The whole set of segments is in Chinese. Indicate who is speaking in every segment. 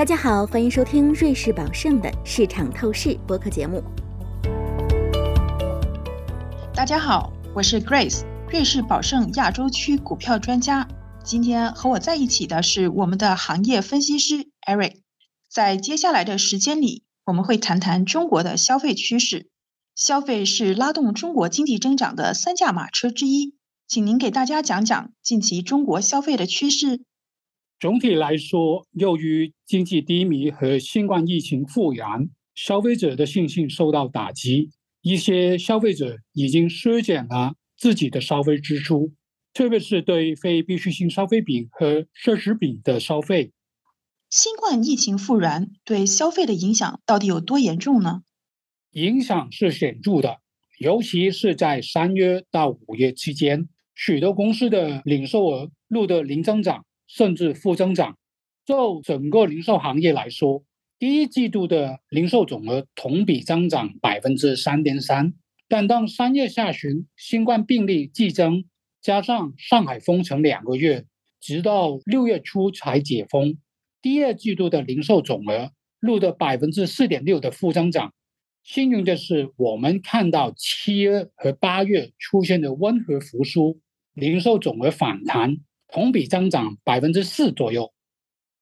Speaker 1: 大家好，欢迎收听瑞士宝盛的市场透视播客节目。
Speaker 2: 大家好，我是 Grace，瑞士宝盛亚洲区股票专家。今天和我在一起的是我们的行业分析师 Eric。在接下来的时间里，我们会谈谈中国的消费趋势。消费是拉动中国经济增长的三驾马车之一，请您给大家讲讲近期中国消费的趋势。
Speaker 3: 总体来说，由于经济低迷和新冠疫情复燃，消费者的信心受到打击，一些消费者已经削减了自己的消费支出，特别是对非必需性消费品和奢侈品的消费。
Speaker 2: 新冠疫情复燃对消费的影响到底有多严重呢？
Speaker 3: 影响是显著的，尤其是在三月到五月期间，许多公司的零售额录得零增长，甚至负增长。就整个零售行业来说，第一季度的零售总额同比增长百分之三点三，但当三月下旬新冠病例激增，加上上海封城两个月，直到六月初才解封，第二季度的零售总额录得百分之四点六的负增长。幸运的是，我们看到七月和八月出现的温和复苏，零售总额反弹，同比增长百分之四左右。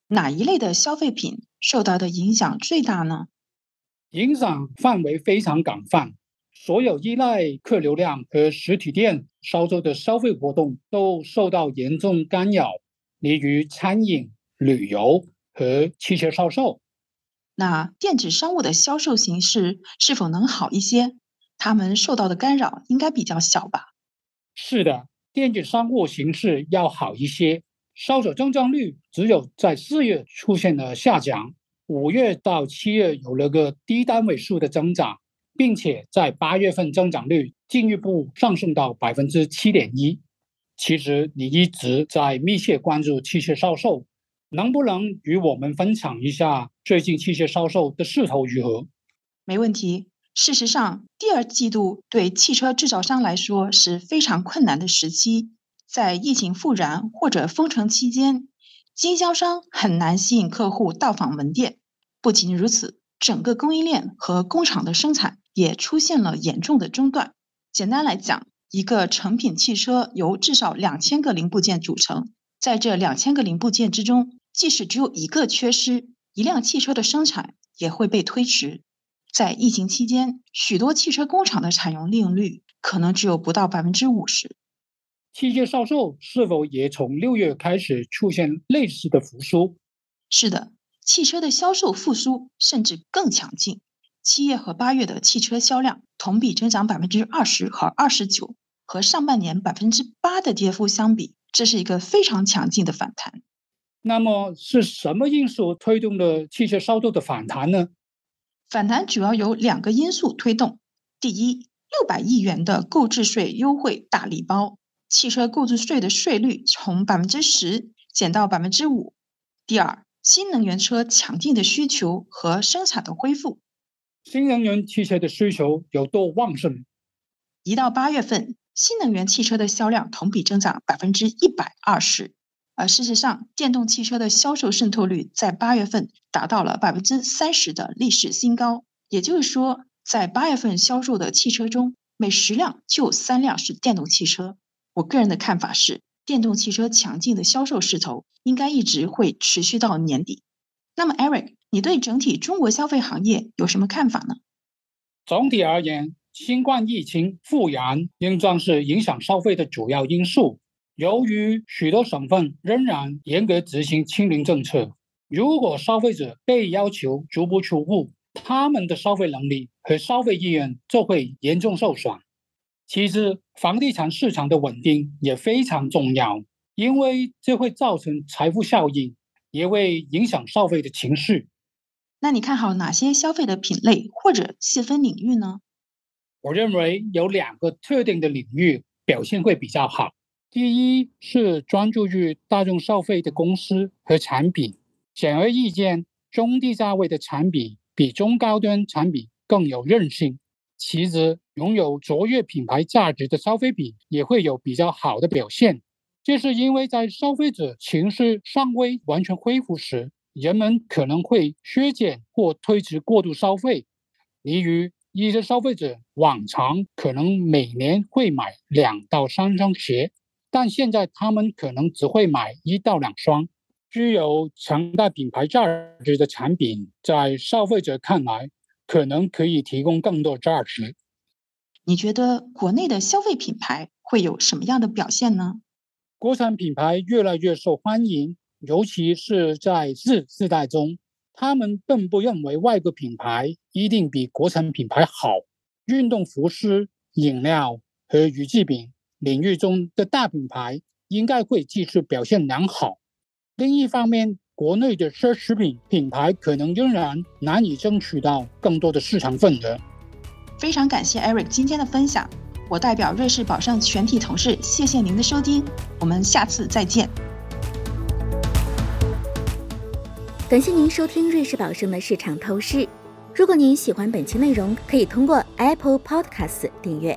Speaker 2: 哪一类的消费品受到的影响最大呢？
Speaker 3: 影响范围非常广泛，所有依赖客流量和实体店销售的消费活动都受到严重干扰，例如餐饮、旅游和汽车销售。
Speaker 2: 那电子商务的销售形势是否能好一些？他们受到的干扰应该比较小吧？
Speaker 3: 是的，电子商务形势要好一些，销售增长率只有在四月出现了下降，五月到七月有了个低单位数的增长，并且在八月份增长率进一步上升到百分之七点一。其实你一直在密切关注汽车销售。能不能与我们分享一下最近汽车销售的势头如何？
Speaker 2: 没问题。事实上，第二季度对汽车制造商来说是非常困难的时期。在疫情复燃或者封城期间，经销商很难吸引客户到访门店。不仅如此，整个供应链和工厂的生产也出现了严重的中断。简单来讲，一个成品汽车由至少两千个零部件组成，在这两千个零部件之中，即使只有一个缺失，一辆汽车的生产也会被推迟。在疫情期间，许多汽车工厂的产用利用率可能只有不到百分之五十。
Speaker 3: 汽车销售是否也从六月开始出现类似的复苏？
Speaker 2: 是的，汽车的销售复苏甚至更强劲。七月和八月的汽车销量同比增长百分之二十和二十九，和上半年百分之八的跌幅相比，这是一个非常强劲的反弹。
Speaker 3: 那么是什么因素推动了汽车销售的反弹呢？
Speaker 2: 反弹主要有两个因素推动：第一，六百亿元的购置税优惠大礼包，汽车购置税的税率从百分之十减到百分之五；第二，新能源车强劲的需求和生产的恢复。
Speaker 3: 新能源汽车的需求有多旺盛？
Speaker 2: 一到八月份，新能源汽车的销量同比增长百分之一百二十。而事实上，电动汽车的销售渗透率在八月份达到了百分之三十的历史新高。也就是说，在八月份销售的汽车中，每十辆就有三辆是电动汽车。我个人的看法是，电动汽车强劲的销售势头应该一直会持续到年底。那么，Eric，你对整体中国消费行业有什么看法呢？
Speaker 3: 总体而言，新冠疫情复燃仍将是影响消费的主要因素。由于许多省份仍然严格执行清零政策，如果消费者被要求足不出户，他们的消费能力和消费意愿就会严重受损。其次，房地产市场的稳定也非常重要，因为这会造成财富效应，也会影响消费的情绪。
Speaker 2: 那你看好哪些消费的品类或者细分领域呢？
Speaker 3: 我认为有两个特定的领域表现会比较好。第一是专注于大众消费的公司和产品，显而易见，中低价位的产品比中高端产品更有韧性。其次，拥有卓越品牌价值的消费品也会有比较好的表现。这是因为在消费者情绪尚未完全恢复时，人们可能会削减或推迟过度消费。例如，一些消费者往常可能每年会买两到三双鞋，但现在他们可能只会买一到两双。具有强大品牌价值的产品，在消费者看来，可能可以提供更多价值。
Speaker 2: 你觉得国内的消费品牌会有什么样的表现呢？
Speaker 3: 国产品牌越来越受欢迎，尤其是在 Z 世代中，他们并不认为外国品牌一定比国产品牌好。运动服饰、饮料和雨具品领域中的大品牌应该会继续表现良好。另一方面，国内的奢侈品品牌可能仍然难以争取到更多的市场份额。
Speaker 2: 非常感谢 Eric 今天的分享，我代表瑞士宝盛全体同事，谢谢您的收听，我们下次再见。
Speaker 1: 感谢您收听瑞士宝盛的市场透视。如果您喜欢本期内容，可以通过 Apple Podcast 订阅，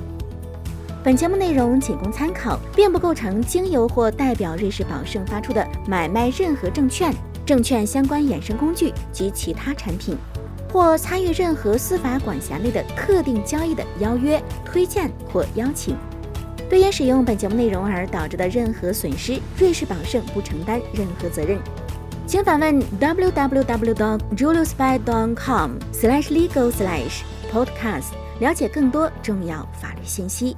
Speaker 1: 本节目内容仅供参考，并不构成经由或代表瑞士宝盛发出的买卖任何证券、证券相关衍生工具及其他产品。或参与任何司法管辖内的特定交易的邀约、推荐或邀请，对因使用本节目内容而导致的任何损失，瑞士宝盛不承担任何责任。请访问 www.juliusby.com/legal/podcast，了解更多重要法律信息。